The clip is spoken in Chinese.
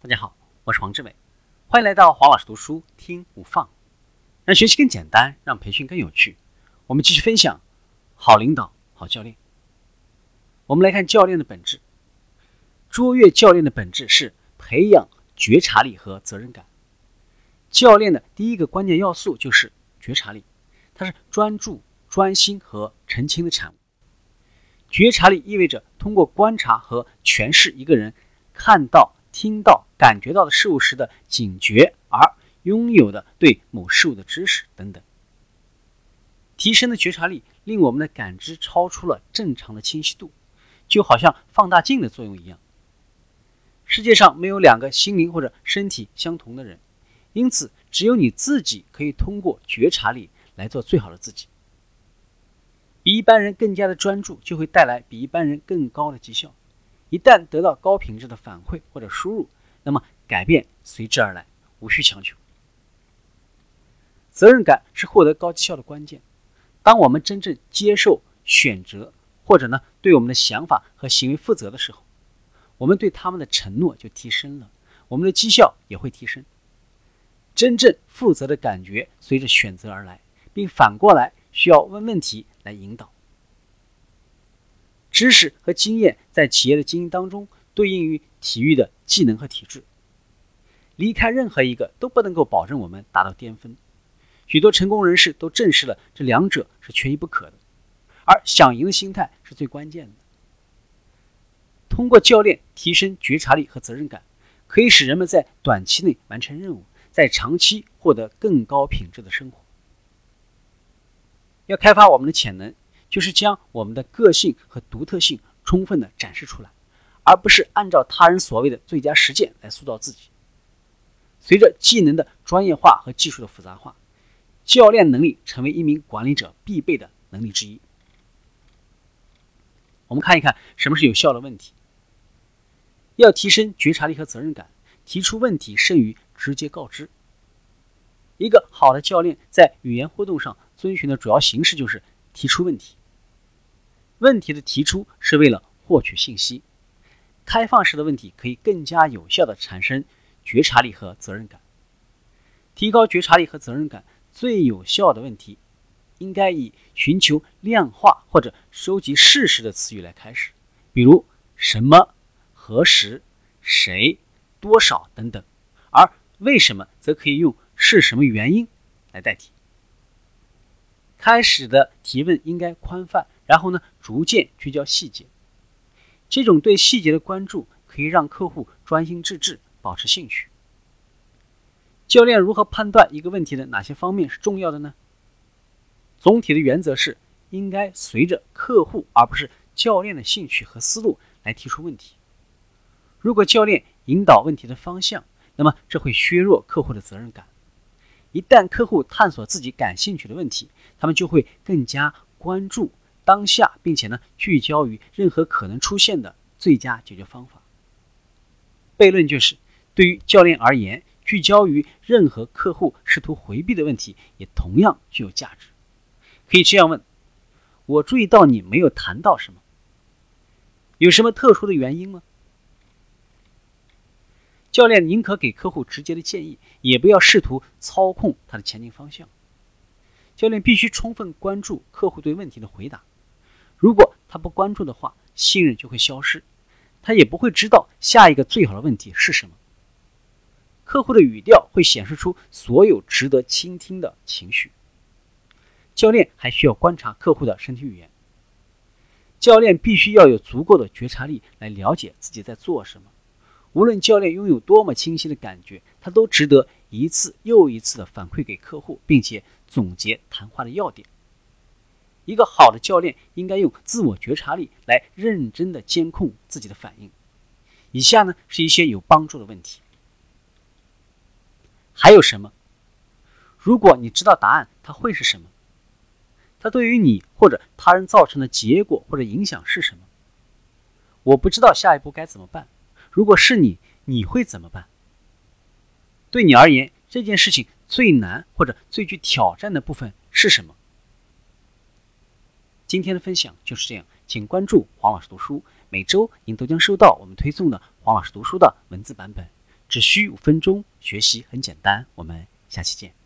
大家好，我是黄志伟，欢迎来到黄老师读书听无放，让学习更简单，让培训更有趣。我们继续分享好领导、好教练。我们来看教练的本质，卓越教练的本质是培养觉察力和责任感。教练的第一个关键要素就是觉察力，它是专注、专心和澄清的产物。觉察力意味着通过观察和诠释一个人看到。听到、感觉到的事物时的警觉，而拥有的对某事物的知识等等，提升的觉察力令我们的感知超出了正常的清晰度，就好像放大镜的作用一样。世界上没有两个心灵或者身体相同的人，因此只有你自己可以通过觉察力来做最好的自己。比一般人更加的专注，就会带来比一般人更高的绩效。一旦得到高品质的反馈或者输入，那么改变随之而来，无需强求。责任感是获得高绩效的关键。当我们真正接受、选择，或者呢对我们的想法和行为负责的时候，我们对他们的承诺就提升了，我们的绩效也会提升。真正负责的感觉随着选择而来，并反过来需要问问题来引导。知识和经验在企业的经营当中对应于体育的技能和体质，离开任何一个都不能够保证我们达到巅峰。许多成功人士都证实了这两者是缺一不可的，而想赢的心态是最关键的。通过教练提升觉察力和责任感，可以使人们在短期内完成任务，在长期获得更高品质的生活。要开发我们的潜能。就是将我们的个性和独特性充分的展示出来，而不是按照他人所谓的最佳实践来塑造自己。随着技能的专业化和技术的复杂化，教练能力成为一名管理者必备的能力之一。我们看一看什么是有效的问题。要提升觉察力和责任感，提出问题胜于直接告知。一个好的教练在语言互动上遵循的主要形式就是提出问题。问题的提出是为了获取信息，开放式的问题可以更加有效地产生觉察力和责任感。提高觉察力和责任感最有效的问题，应该以寻求量化或者收集事实的词语来开始，比如什么、何时、谁、多少等等，而为什么则可以用是什么原因来代替。开始的提问应该宽泛。然后呢，逐渐聚焦细节。这种对细节的关注可以让客户专心致志，保持兴趣。教练如何判断一个问题的哪些方面是重要的呢？总体的原则是应该随着客户而不是教练的兴趣和思路来提出问题。如果教练引导问题的方向，那么这会削弱客户的责任感。一旦客户探索自己感兴趣的问题，他们就会更加关注。当下，并且呢，聚焦于任何可能出现的最佳解决方法。悖论就是，对于教练而言，聚焦于任何客户试图回避的问题，也同样具有价值。可以这样问：我注意到你没有谈到什么，有什么特殊的原因吗？教练宁可给客户直接的建议，也不要试图操控他的前进方向。教练必须充分关注客户对问题的回答。如果他不关注的话，信任就会消失，他也不会知道下一个最好的问题是什么。客户的语调会显示出所有值得倾听的情绪。教练还需要观察客户的身体语言。教练必须要有足够的觉察力来了解自己在做什么。无论教练拥有多么清晰的感觉，他都值得一次又一次的反馈给客户，并且总结谈话的要点。一个好的教练应该用自我觉察力来认真的监控自己的反应。以下呢是一些有帮助的问题。还有什么？如果你知道答案，它会是什么？它对于你或者他人造成的结果或者影响是什么？我不知道下一步该怎么办。如果是你，你会怎么办？对你而言，这件事情最难或者最具挑战的部分是什么？今天的分享就是这样，请关注黄老师读书，每周您都将收到我们推送的黄老师读书的文字版本。只需五分钟，学习很简单。我们下期见。